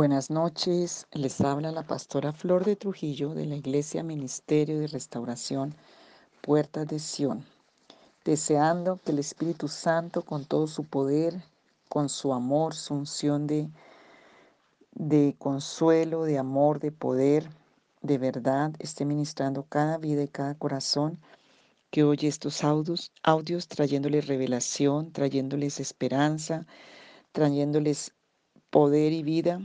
Buenas noches, les habla la pastora Flor de Trujillo de la Iglesia Ministerio de Restauración Puertas de Sión, deseando que el Espíritu Santo con todo su poder, con su amor, su unción de, consuelo, de amor, de poder, de verdad, esté ministrando cada vida y cada corazón que oye estos audios, audios trayéndoles revelación, trayéndoles esperanza, trayéndoles poder y vida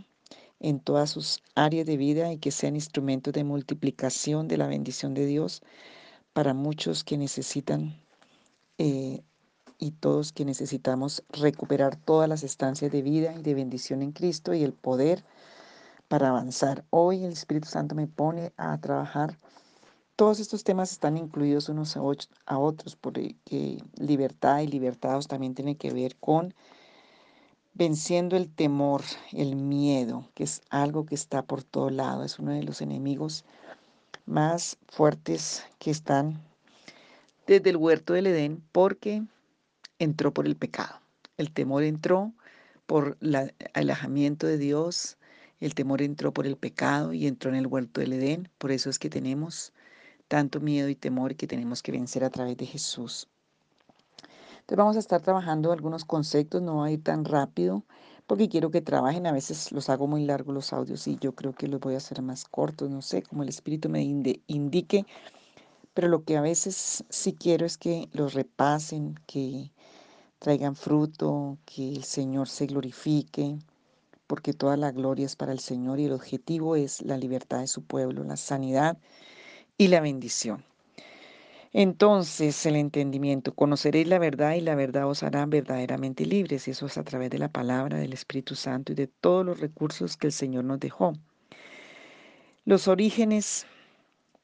en todas sus áreas de vida y que sean instrumentos de multiplicación de la bendición de Dios para muchos que necesitan eh, y todos que necesitamos recuperar todas las estancias de vida y de bendición en Cristo y el poder para avanzar. Hoy el Espíritu Santo me pone a trabajar. Todos estos temas están incluidos unos a otros, porque libertad y libertados también tienen que ver con venciendo el temor, el miedo, que es algo que está por todo lado, es uno de los enemigos más fuertes que están desde el huerto del Edén, porque entró por el pecado. El temor entró por el alejamiento de Dios, el temor entró por el pecado y entró en el huerto del Edén. Por eso es que tenemos tanto miedo y temor que tenemos que vencer a través de Jesús. Entonces vamos a estar trabajando algunos conceptos, no va a ir tan rápido porque quiero que trabajen. A veces los hago muy largos los audios y yo creo que los voy a hacer más cortos, no sé, como el espíritu me indique. Pero lo que a veces sí quiero es que los repasen, que traigan fruto, que el Señor se glorifique, porque toda la gloria es para el Señor y el objetivo es la libertad de su pueblo, la sanidad y la bendición. Entonces el entendimiento, conoceréis la verdad y la verdad os hará verdaderamente libres. Y eso es a través de la palabra del Espíritu Santo y de todos los recursos que el Señor nos dejó. Los orígenes,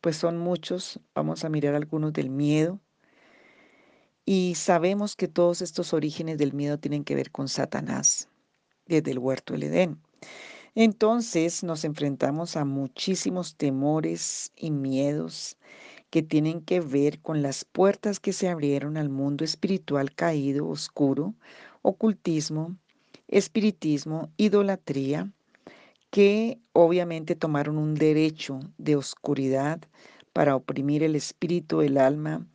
pues son muchos. Vamos a mirar algunos del miedo. Y sabemos que todos estos orígenes del miedo tienen que ver con Satanás, desde el huerto del Edén. Entonces nos enfrentamos a muchísimos temores y miedos que tienen que ver con las puertas que se abrieron al mundo espiritual caído, oscuro, ocultismo, espiritismo, idolatría, que obviamente tomaron un derecho de oscuridad para oprimir el espíritu, el alma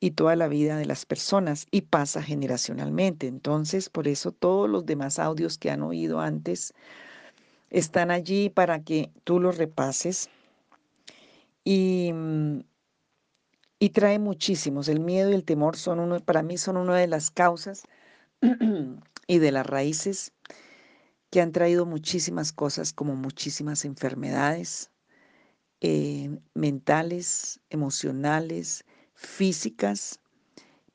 y toda la vida de las personas y pasa generacionalmente. Entonces, por eso todos los demás audios que han oído antes están allí para que tú los repases y mm, y trae muchísimos. El miedo y el temor son uno, para mí son una de las causas y de las raíces que han traído muchísimas cosas como muchísimas enfermedades eh, mentales, emocionales, físicas,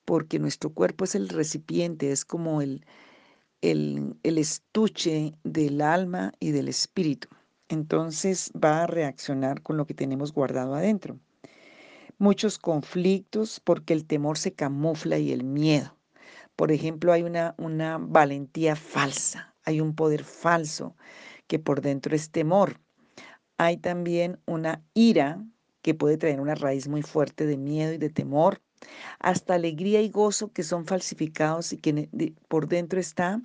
porque nuestro cuerpo es el recipiente, es como el, el, el estuche del alma y del espíritu. Entonces va a reaccionar con lo que tenemos guardado adentro muchos conflictos porque el temor se camufla y el miedo. Por ejemplo, hay una, una valentía falsa, hay un poder falso que por dentro es temor. Hay también una ira que puede traer una raíz muy fuerte de miedo y de temor, hasta alegría y gozo que son falsificados y que por dentro está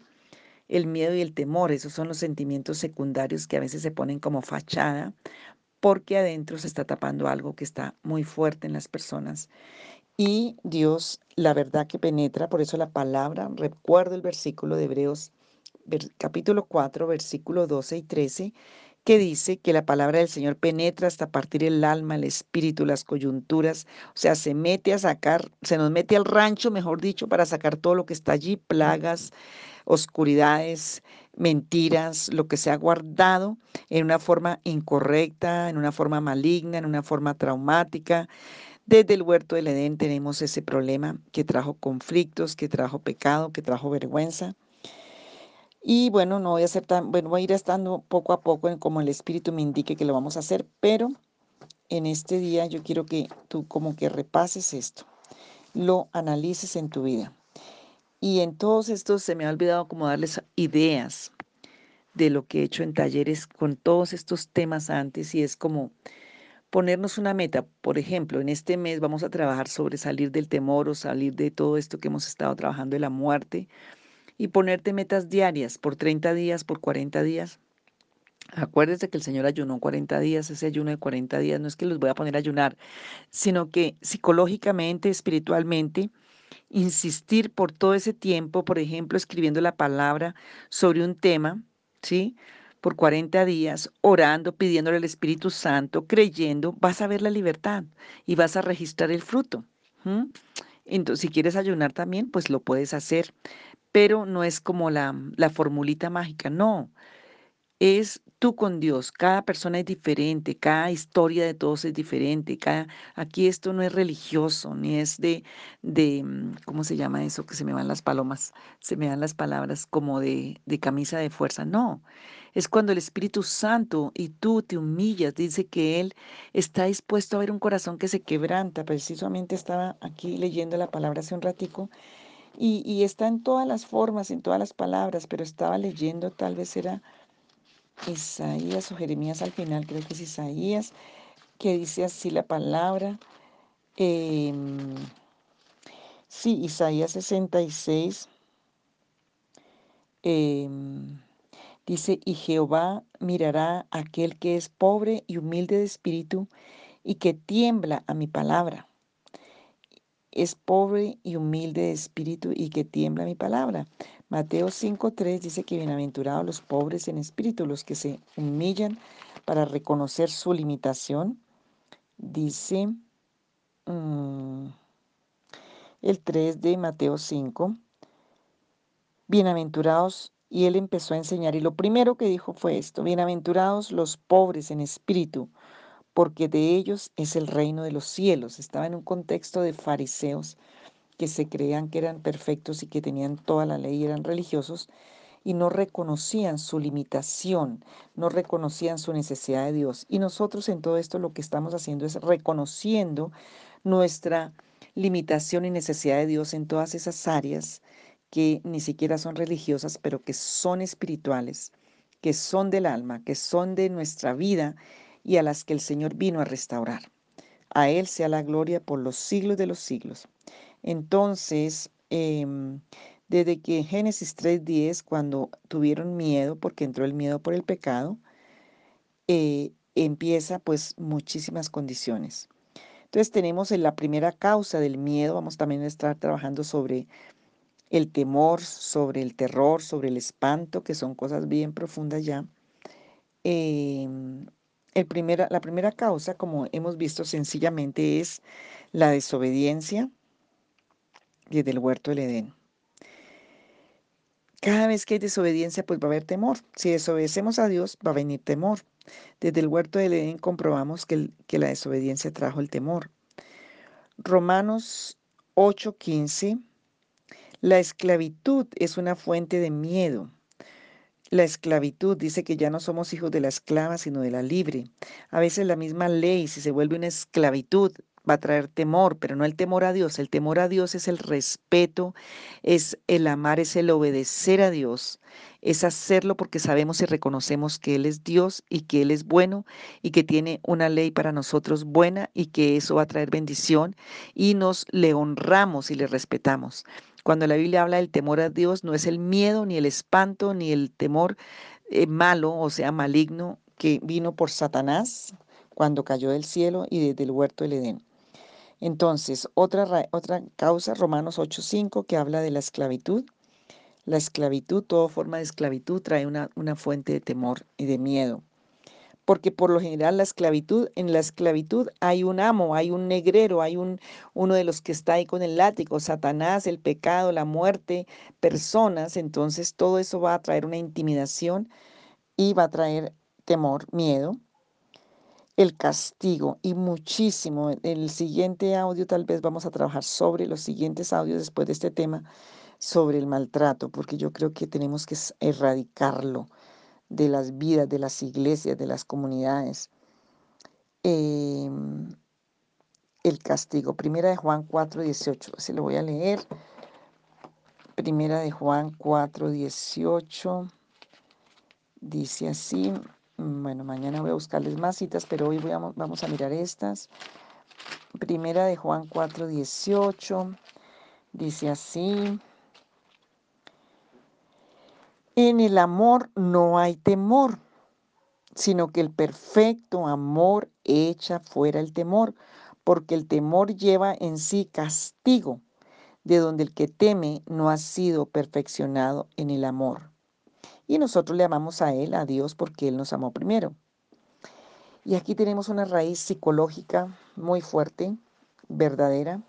el miedo y el temor. Esos son los sentimientos secundarios que a veces se ponen como fachada porque adentro se está tapando algo que está muy fuerte en las personas. Y Dios, la verdad que penetra, por eso la palabra, recuerdo el versículo de Hebreos capítulo 4, versículo 12 y 13, que dice que la palabra del Señor penetra hasta partir el alma, el espíritu, las coyunturas, o sea, se mete a sacar, se nos mete al rancho, mejor dicho, para sacar todo lo que está allí, plagas, oscuridades, mentiras, lo que se ha guardado en una forma incorrecta, en una forma maligna, en una forma traumática. Desde el huerto del Edén tenemos ese problema que trajo conflictos, que trajo pecado, que trajo vergüenza. Y bueno, no voy a hacer tan, bueno, voy a ir estando poco a poco en como el Espíritu me indique que lo vamos a hacer, pero en este día yo quiero que tú como que repases esto, lo analices en tu vida. Y en todos estos se me ha olvidado como darles ideas de lo que he hecho en talleres con todos estos temas antes y es como ponernos una meta. Por ejemplo, en este mes vamos a trabajar sobre salir del temor o salir de todo esto que hemos estado trabajando de la muerte y ponerte metas diarias por 30 días, por 40 días. Acuérdese que el Señor ayunó 40 días, ese ayuno de 40 días no es que los voy a poner a ayunar, sino que psicológicamente, espiritualmente, insistir por todo ese tiempo, por ejemplo, escribiendo la palabra sobre un tema, ¿sí? Por 40 días, orando, pidiéndole al Espíritu Santo, creyendo, vas a ver la libertad y vas a registrar el fruto. Entonces, si quieres ayunar también, pues lo puedes hacer, pero no es como la, la formulita mágica, no es tú con Dios. Cada persona es diferente, cada historia de todos es diferente. Cada, aquí esto no es religioso, ni es de, de, mm, ¿cómo se llama eso? Que se me van las palomas, se me dan las palabras como de, de camisa de fuerza. No, es cuando el Espíritu Santo y tú te humillas, dice que Él está dispuesto a ver un corazón que se quebranta. Precisamente estaba aquí leyendo la palabra hace un ratico. Y, y está en todas las formas, en todas las palabras, pero estaba leyendo, tal vez era Isaías o Jeremías al final, creo que es Isaías, que dice así la palabra. Em, sí, Isaías 66. Em, dice, y Jehová mirará a aquel que es pobre y humilde de espíritu y que tiembla a mi palabra es pobre y humilde de espíritu y que tiembla mi palabra. Mateo 5.3 dice que bienaventurados los pobres en espíritu, los que se humillan para reconocer su limitación. Dice mm, el 3 de Mateo 5, bienaventurados, y él empezó a enseñar, y lo primero que dijo fue esto, bienaventurados los pobres en espíritu, porque de ellos es el reino de los cielos. Estaba en un contexto de fariseos que se creían que eran perfectos y que tenían toda la ley y eran religiosos y no reconocían su limitación, no reconocían su necesidad de Dios. Y nosotros en todo esto lo que estamos haciendo es reconociendo nuestra limitación y necesidad de Dios en todas esas áreas que ni siquiera son religiosas, pero que son espirituales, que son del alma, que son de nuestra vida y a las que el Señor vino a restaurar. A Él sea la gloria por los siglos de los siglos. Entonces, em, desde que Génesis 3.10, cuando tuvieron miedo, porque entró el miedo por el pecado, eh, empieza pues muchísimas condiciones. Entonces tenemos en la primera causa del miedo, vamos también a estar trabajando sobre el temor, sobre el terror, sobre el espanto, que son cosas bien profundas ya. Em, el primera, la primera causa, como hemos visto sencillamente, es la desobediencia desde el huerto del Edén. Cada vez que hay desobediencia, pues va a haber temor. Si desobedecemos a Dios, va a venir temor. Desde el huerto del Edén comprobamos que, que la desobediencia trajo el temor. Romanos 8:15, la esclavitud es una fuente de miedo. La esclavitud dice que ya no somos hijos de la esclava, sino de la libre. A veces la misma ley, si se vuelve una esclavitud, va a traer temor, pero no el temor a Dios. El temor a Dios es el respeto, es el amar, es el obedecer a Dios, es hacerlo porque sabemos y reconocemos que Él es Dios y que Él es bueno y que tiene una ley para nosotros buena y que eso va a traer bendición y nos le honramos y le respetamos. Cuando la Biblia habla del temor a Dios, no es el miedo, ni el espanto, ni el temor eh, malo, o sea, maligno, que vino por Satanás cuando cayó del cielo y desde el huerto del Edén. Entonces, otra, otra causa, Romanos 8.5, que habla de la esclavitud. La esclavitud, toda forma de esclavitud trae una, una fuente de temor y de miedo porque por lo general la esclavitud, en la esclavitud hay un amo, hay un negrero, hay un, uno de los que está ahí con el látigo, Satanás, el pecado, la muerte, personas, entonces todo eso va a traer una intimidación y va a traer temor, miedo, el castigo y muchísimo. En el siguiente audio tal vez vamos a trabajar sobre los siguientes audios después de este tema, sobre el maltrato, porque yo creo que tenemos que erradicarlo de las vidas, de las iglesias, de las comunidades. Em, el castigo. Primera de Juan 4, 18. Se lo voy a leer. Primera de Juan 4, 18. Dice así. Bueno, mañana voy a buscarles más citas, pero hoy vamos a mirar estas. Primera de Juan 4, 18. Dice así. En el amor no hay temor, sino que el perfecto amor echa fuera el temor, porque el temor lleva en sí castigo, de donde el que teme no ha sido perfeccionado en el amor. Y nosotros le amamos a Él, a Dios, porque Él nos amó primero. Y aquí tenemos una raíz psicológica muy fuerte, verdadera,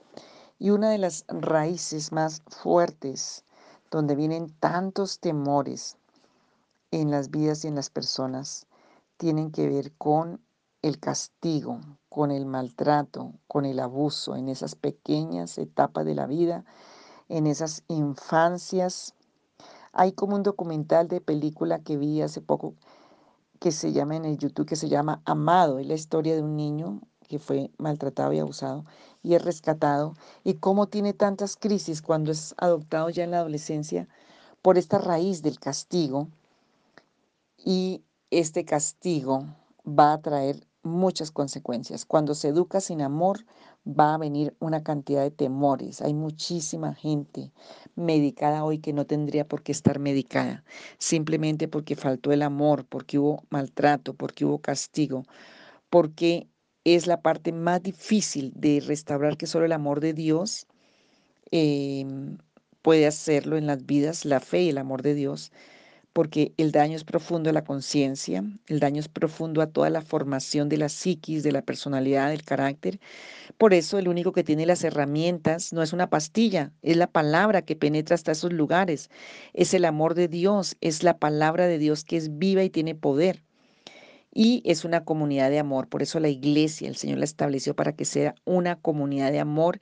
y una de las raíces más fuertes donde vienen tantos temores en las vidas y en las personas, tienen que ver con el castigo, con el maltrato, con el abuso en esas pequeñas etapas de la vida, en esas infancias. Hay como un documental de película que vi hace poco que se llama en el YouTube, que se llama Amado, es la historia de un niño que fue maltratado y abusado y es rescatado y cómo tiene tantas crisis cuando es adoptado ya en la adolescencia por esta raíz del castigo y este castigo va a traer muchas consecuencias. Cuando se educa sin amor, va a venir una cantidad de temores. Hay muchísima gente medicada hoy que no tendría por qué estar medicada, simplemente porque faltó el amor, porque hubo maltrato, porque hubo castigo, porque es la parte más difícil de restaurar que solo el amor de Dios em, puede hacerlo en las vidas, la fe y el amor de Dios porque el daño es profundo a la conciencia, el daño es profundo a toda la formación de la psiquis, de la personalidad, del carácter. Por eso el único que tiene las herramientas no es una pastilla, es la palabra que penetra hasta esos lugares, es el amor de Dios, es la palabra de Dios que es viva y tiene poder y es una comunidad de amor. Por eso la iglesia, el Señor la estableció para que sea una comunidad de amor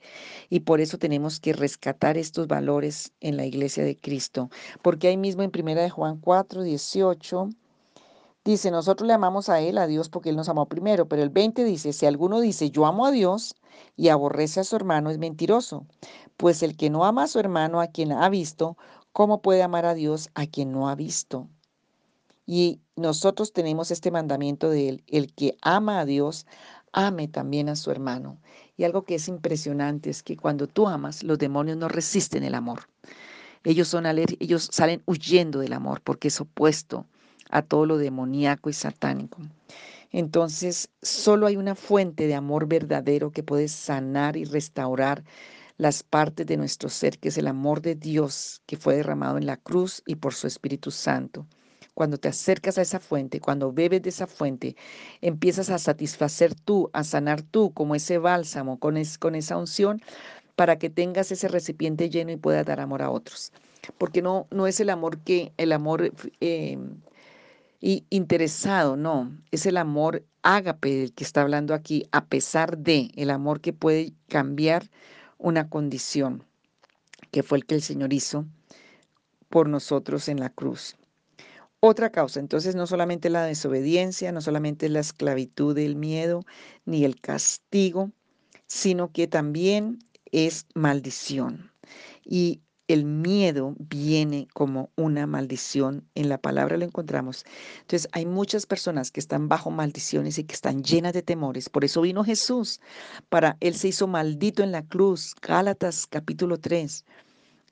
y por eso tenemos que rescatar estos valores en la iglesia de Cristo. Porque ahí mismo en primera de Juan 4, 18 dice, nosotros le amamos a Él, a Dios, porque Él nos amó primero. Pero el 20 dice, si alguno dice, yo amo a Dios y aborrece a su hermano, es mentiroso. Pues el que no ama a su hermano, a quien ha visto, ¿cómo puede amar a Dios a quien no ha visto? Y nosotros tenemos este mandamiento de él, el que ama a Dios, ame también a su hermano. Y algo que es impresionante es que cuando tú amas, los demonios no resisten el amor. Ellos, son ellos salen huyendo del amor porque es opuesto a todo lo demoníaco y satánico. Entonces, solo hay una fuente de amor verdadero que puede sanar y restaurar las partes de nuestro ser, que es el amor de Dios que fue derramado en la cruz y por su Espíritu Santo. Cuando te acercas a esa fuente, cuando bebes de esa fuente, empiezas a satisfacer tú, a sanar tú como ese bálsamo, con, con esa unción, para que tengas ese recipiente lleno y puedas dar amor a otros. Porque no, no es el amor que, el amor eh, interesado, no, es el amor ágape del que está hablando aquí, a pesar de el amor que puede cambiar una condición, que fue el que el Señor hizo por nosotros en la cruz otra causa. Entonces no solamente la desobediencia, no solamente la esclavitud del miedo ni el castigo, sino que también es maldición. Y el miedo viene como una maldición. En la palabra lo encontramos. Entonces hay muchas personas que están bajo maldiciones y que están llenas de temores. Por eso vino Jesús. Para Él se hizo maldito en la cruz. Gálatas capítulo 3.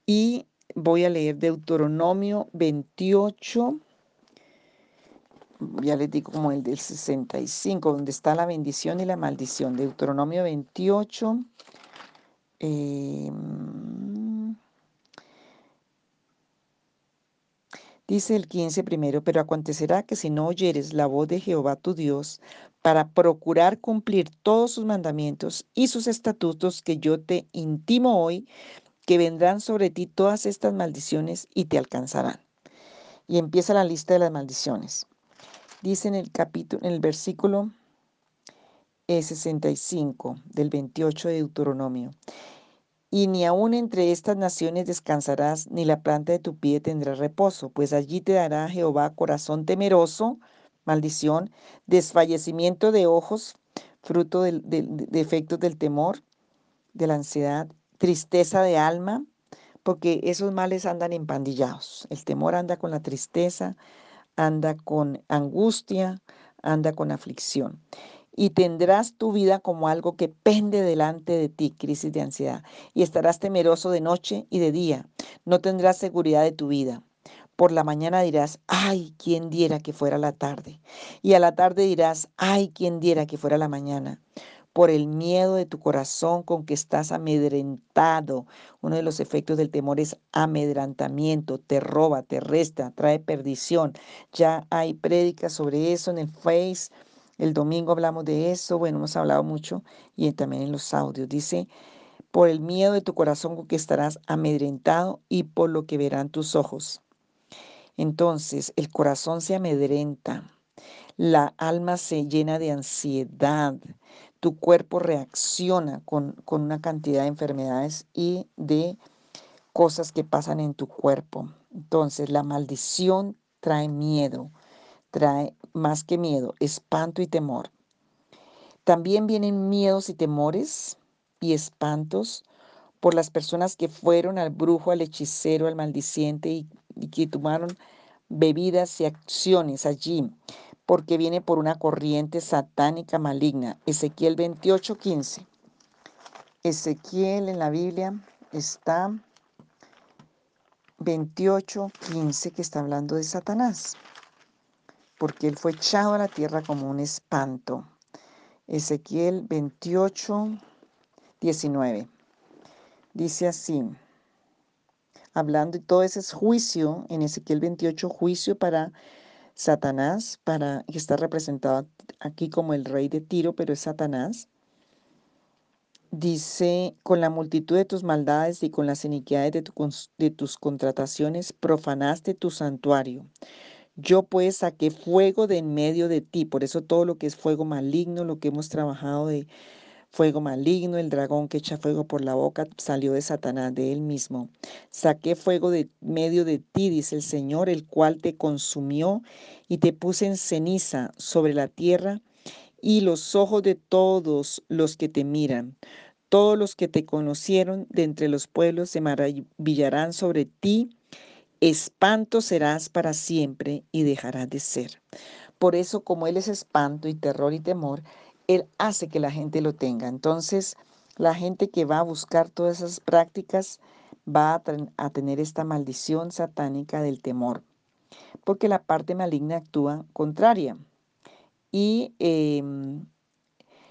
Y voy a leer Deuteronomio 28 ya les digo como el del 65, donde está la bendición y la maldición. Deuteronomio 28. Em, dice el 15 primero, pero acontecerá que si no oyeres la voz de Jehová tu Dios para procurar cumplir todos sus mandamientos y sus estatutos que yo te intimo hoy, que vendrán sobre ti todas estas maldiciones y te alcanzarán. Y empieza la lista de las maldiciones. Dice en el capítulo, en el versículo 65 eh, del 28 de Deuteronomio. Y ni aun entre estas naciones descansarás, ni la planta de tu pie tendrá reposo, pues allí te dará Jehová corazón temeroso, maldición, desfallecimiento de ojos, fruto de, de efectos del temor, de la ansiedad, tristeza de alma, porque esos males andan empandillados. El temor anda con la tristeza, anda con angustia, anda con aflicción. Y tendrás tu vida como algo que pende delante de ti, crisis de ansiedad. Y estarás temeroso de noche y de día. No tendrás seguridad de tu vida Por la mañana dirás, ay, quien diera que fuera la tarde. Y a la tarde dirás, ay, quien diera que fuera la mañana. Por el miedo de tu corazón con que estás amedrentado. Uno de los efectos del temor es amedrantamiento, te roba, te resta, trae perdición. Ya hay prédicas sobre eso en el Face. El domingo hablamos de eso, bueno, hemos hablado mucho y también en los audios. Dice, por el miedo de tu corazón con que estarás amedrentado y por lo que verán tus ojos. Entonces el corazón se amedrenta, la alma se llena de ansiedad, tu cuerpo reacciona con, con una cantidad de enfermedades y de cosas que pasan en tu cuerpo. Entonces la maldición trae miedo, trae más que miedo, espanto y temor. También vienen miedos y temores y espantos por las personas que fueron al brujo, al hechicero, al maldiciente y y que tomaron bebidas y acciones allí, porque viene por una corriente satánica maligna. Ezequiel 28:15. Ezequiel en la Biblia está 28:15 que está hablando de Satanás, porque él fue echado a la tierra como un espanto. Ezequiel 28:19. Dice así: hablando y todo ese es juicio, en Ezequiel 28, juicio para Satanás, para que está representado aquí como el rey de Tiro, pero es Satanás. Dice, con la multitud de tus maldades y con las iniquidades de, de tus contrataciones, profanaste tu santuario. Yo pues saqué fuego de en medio de ti, por eso todo lo que es fuego maligno, lo que hemos trabajado de Fuego maligno, el dragón que echa fuego por la boca, salió de Satanás, de él mismo. Saqué fuego de medio de ti, dice el Señor, el cual te consumió y te puse en ceniza sobre la tierra y los ojos de todos los que te miran. Todos los que te conocieron de entre los pueblos se maravillarán sobre ti. Espanto serás para siempre y dejarás de ser. Por eso, como Él es espanto y terror y temor, él hace que la gente lo tenga. Entonces, la gente que va a buscar todas esas prácticas va a, tener esta maldición satánica del temor, porque la parte maligna actúa contraria. Y em,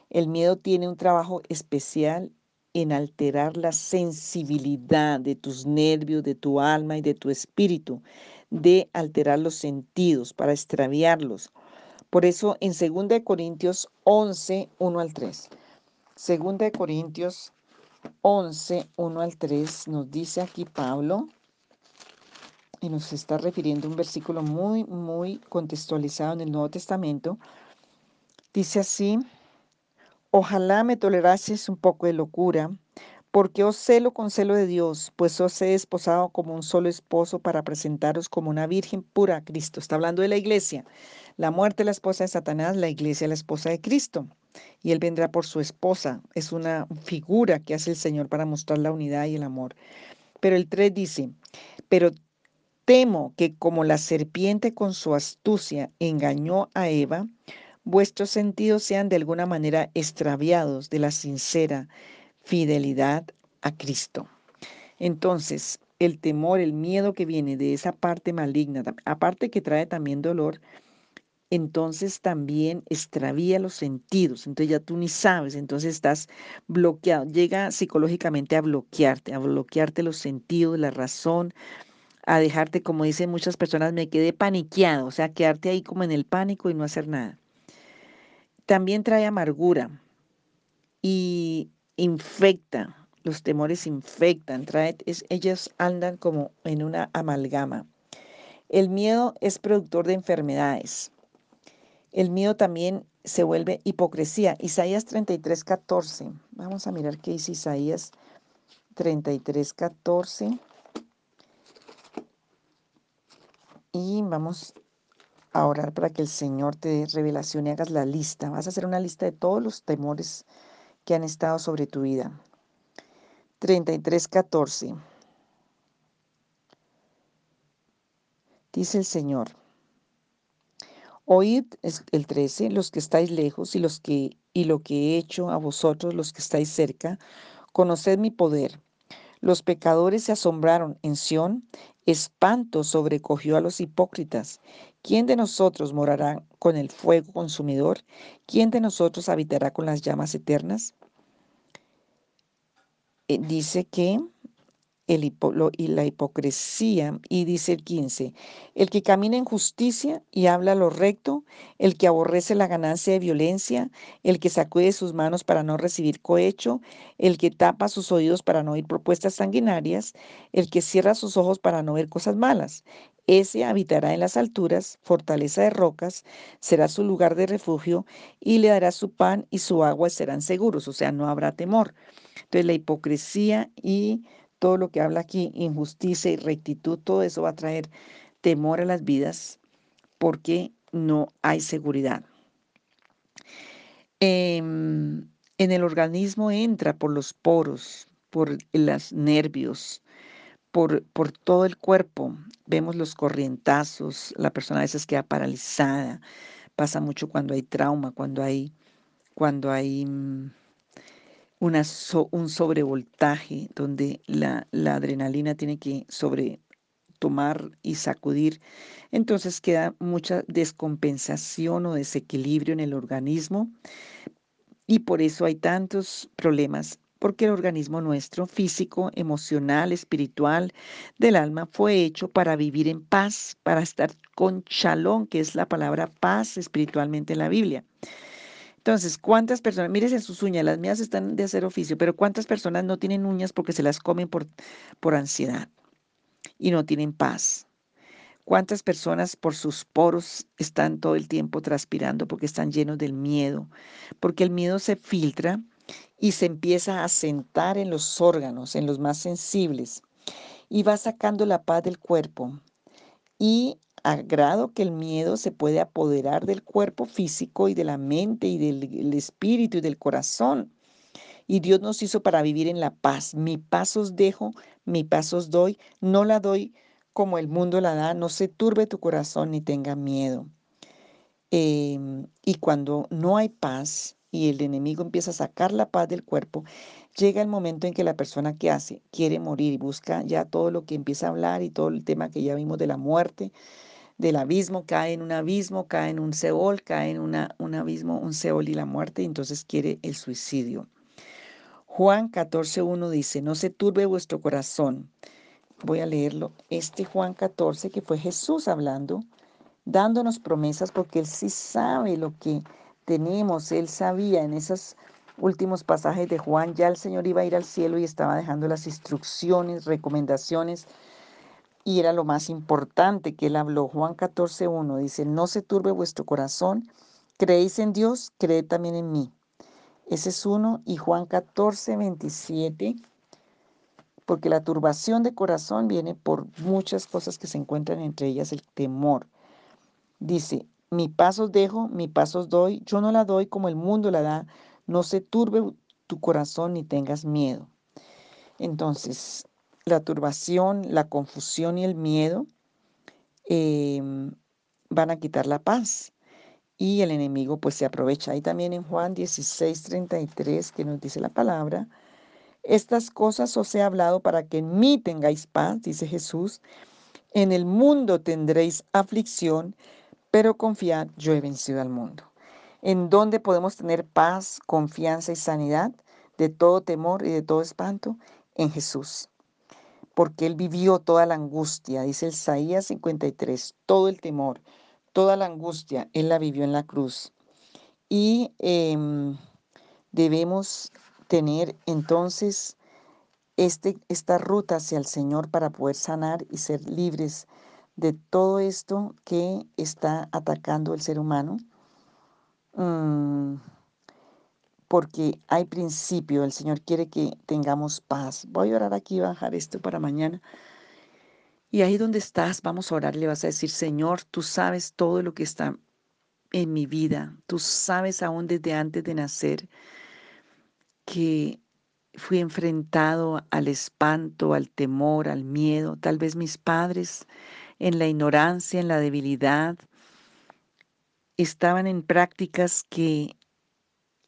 el miedo tiene un trabajo especial en alterar la sensibilidad de tus nervios, de tu alma y de tu espíritu, de alterar los sentidos para extraviarlos por eso en 2 Corintios 11, 1 al 3. 2 Corintios 11, 1 al 3 nos dice aquí Pablo, y nos está refiriendo un versículo muy, muy contextualizado en el Nuevo Testamento. Dice así, ojalá me tolerases un poco de locura, porque os celo con celo de Dios, pues os he desposado como un solo esposo para presentaros como una virgen pura a Cristo. Está hablando de la iglesia. La muerte la esposa de Satanás, la iglesia la esposa de Cristo. Y él vendrá por su esposa. Es una figura que hace el Señor para mostrar la unidad y el amor. Pero el 3 dice, pero temo que como la serpiente con su astucia engañó a Eva, vuestros sentidos sean de alguna manera extraviados de la sincera fidelidad a Cristo. Entonces, el temor, el miedo que viene de esa parte maligna, aparte que trae también dolor, entonces también extravía los sentidos, entonces ya tú ni sabes, entonces estás bloqueado, llega psicológicamente a bloquearte, a bloquearte los sentidos, la razón, a dejarte, como dicen muchas personas, me quedé paniqueado, o sea, quedarte ahí como en el pánico y no hacer nada. También trae amargura y infecta, los temores infectan, trae, ellas andan como en una amalgama. El miedo es productor de enfermedades el miedo también se vuelve hipocresía. Isaías 33, 14. Vamos a mirar qué dice Isaías 33, 14. Y vamos a orar para que el Señor te dé revelación y hagas la lista. Vas a hacer una lista de todos los temores que han estado sobre tu vida. 33, 14. Dice el Señor. Oíd el 13, los que estáis lejos y los que y lo que he hecho a vosotros los que estáis cerca, conoced mi poder. Los pecadores se asombraron en Sión, Espanto sobrecogió a los hipócritas. ¿Quién de nosotros morará con el fuego consumidor? ¿Quién de nosotros habitará con las llamas eternas? Eh, dice que el y la hipocresía, y dice el 15, el que camina en justicia y habla lo recto, el que aborrece la ganancia de violencia, el que sacude sus manos para no recibir cohecho, el que tapa sus oídos para no oír propuestas sanguinarias, el que cierra sus ojos para no ver cosas malas. Ese habitará en las alturas, fortaleza de rocas, será su lugar de refugio y le dará su pan y su agua serán seguros, o sea, no habrá temor. Entonces la hipocresía y todo lo que habla aquí, injusticia y rectitud, todo eso va a traer temor a las vidas porque no hay seguridad. Em, en el organismo entra por los poros, por los nervios, por, por, todo el cuerpo. Vemos los corrientazos, la persona a veces queda paralizada. Pasa mucho cuando hay trauma, cuando hay, cuando hay mm, un sobrevoltaje donde la, la adrenalina tiene que sobre tomar y sacudir, entonces queda mucha descompensación o desequilibrio en el organismo y por eso hay tantos problemas, porque el organismo nuestro, físico, emocional, espiritual, del alma, fue hecho para vivir en paz, para estar con shalom, que es la palabra paz espiritualmente en la Biblia. Entonces, ¿cuántas personas, mírese sus uñas, las mías están de hacer oficio, pero cuántas personas no tienen uñas porque se las comen por, por ansiedad y no tienen paz? ¿Cuántas personas por sus poros están todo el tiempo transpirando porque están llenos del miedo? Porque el miedo se filtra y se empieza a sentar en los órganos, en los más sensibles, y va sacando la paz del cuerpo. Y a grado que el miedo se puede apoderar del cuerpo físico y de la mente y del espíritu y del corazón. Y Dios nos hizo para vivir en la paz. Mi paz os dejo, mi paz os doy, no la doy como el mundo la da, no se turbe tu corazón ni tenga miedo. Em, y cuando no hay paz y el enemigo empieza a sacar la paz del cuerpo, llega el momento en que la persona que hace quiere morir y busca ya todo lo que empieza a hablar y todo el tema que ya vimos de la muerte, del abismo, cae en un abismo, cae en un Seol, cae en una, un abismo, un Seol y la muerte, y entonces quiere el suicidio. Juan 14.1 dice, no se turbe vuestro corazón. Voy a leerlo. Este Juan 14, que fue Jesús hablando, dándonos promesas, porque Él sí sabe lo que tenemos, Él sabía en esos últimos pasajes de Juan, ya el Señor iba a ir al cielo y estaba dejando las instrucciones, recomendaciones y era lo más importante que él habló. Juan 14.1 dice, no se turbe vuestro corazón, creéis en Dios, creed también en mí. Ese es uno. Y Juan 14.27, porque la turbación de corazón viene por muchas cosas que se encuentran entre ellas el temor. Dice, mi paso os dejo, mi paso os doy, yo no la doy como el mundo la da, no se turbe tu corazón ni tengas miedo. Entonces, la turbación, la confusión y el miedo em, van a quitar la paz y el enemigo pues se aprovecha. Ahí también en Juan 16, 33 que nos dice la palabra, estas cosas os he hablado para que en mí tengáis paz, dice Jesús, en el mundo tendréis aflicción, pero confiad, yo he vencido al mundo. ¿En dónde podemos tener paz, confianza y sanidad de todo temor y de todo espanto? En Jesús porque él vivió toda la angustia, dice Isaías 53, todo el temor, toda la angustia, él la vivió en la cruz. Y em, debemos tener entonces este, esta ruta hacia el Señor para poder sanar y ser libres de todo esto que está atacando el ser humano. Mm, porque hay principio, el Señor quiere que tengamos paz. Voy a orar aquí, bajar esto para mañana. Y ahí donde estás, vamos a orar, le vas a decir, Señor, tú sabes todo lo que está en mi vida, tú sabes aún desde antes de nacer que fui enfrentado al espanto, al temor, al miedo. Tal vez mis padres en la ignorancia, en la debilidad, estaban en prácticas que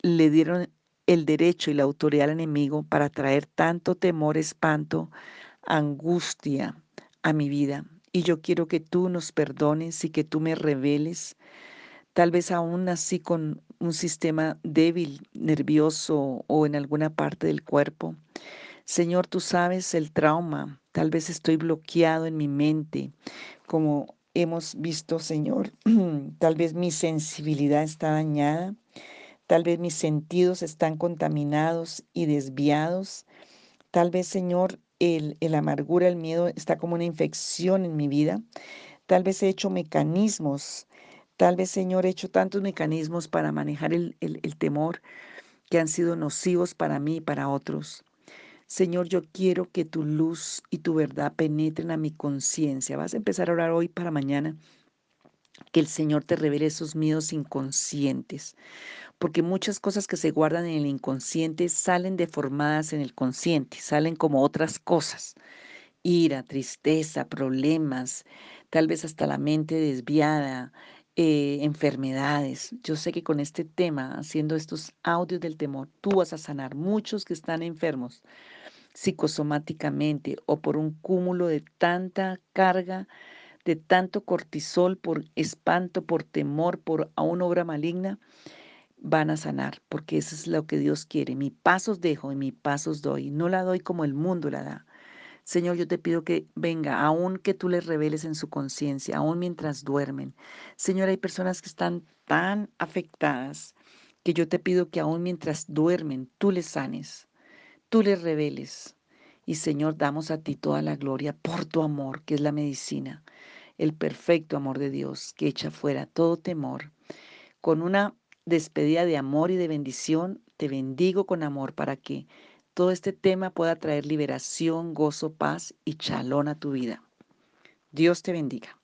le dieron el derecho y la autoridad al enemigo para traer tanto temor, espanto, angustia, a mi vida. Y yo quiero que tú nos perdones y que tú me reveles, tal vez aún así con un sistema débil, nervioso o en alguna parte del cuerpo. Señor, tú sabes el trauma, tal vez estoy bloqueado en mi mente, como hemos visto, Señor, tal vez mi sensibilidad está dañada, tal vez mis sentidos están contaminados y desviados, tal vez, Señor, el, el amargura, el miedo está como una infección en mi vida, tal vez he hecho mecanismos, tal vez, Señor, he hecho tantos mecanismos para manejar el, el, el temor que han sido nocivos para mí y para otros. Señor, yo quiero que tu luz y tu verdad penetren a mi conciencia. Vas a empezar a orar hoy para mañana. Que el Señor te revele esos miedos inconscientes. Porque muchas cosas que se guardan en el inconsciente salen deformadas en el consciente, salen como otras cosas. Ira, tristeza, problemas, tal vez hasta la mente desviada, eh, enfermedades. Yo sé que con este tema, haciendo estos audios del temor, tú vas a sanar muchos que están enfermos psicosomáticamente o por un cúmulo de tanta carga, de tanto cortisol, por espanto, por temor, por a una obra maligna, van a sanar, porque eso es lo que Dios quiere. Mi pasos dejo y mi pasos doy. No la doy como el mundo la da. Señor, yo te pido que venga, aun que tú les reveles en su conciencia, aun mientras duermen. Señor, hay personas que están tan afectadas que yo te pido que aun mientras duermen, tú les sanes tú les reveles. Y Señor, damos a ti toda la gloria por tu amor, que es la medicina, el perfecto amor de Dios que echa fuera todo temor. Con una despedida de amor y de bendición, te bendigo con amor para que todo este tema pueda traer liberación, gozo, paz y chalón a tu vida. Dios te bendiga.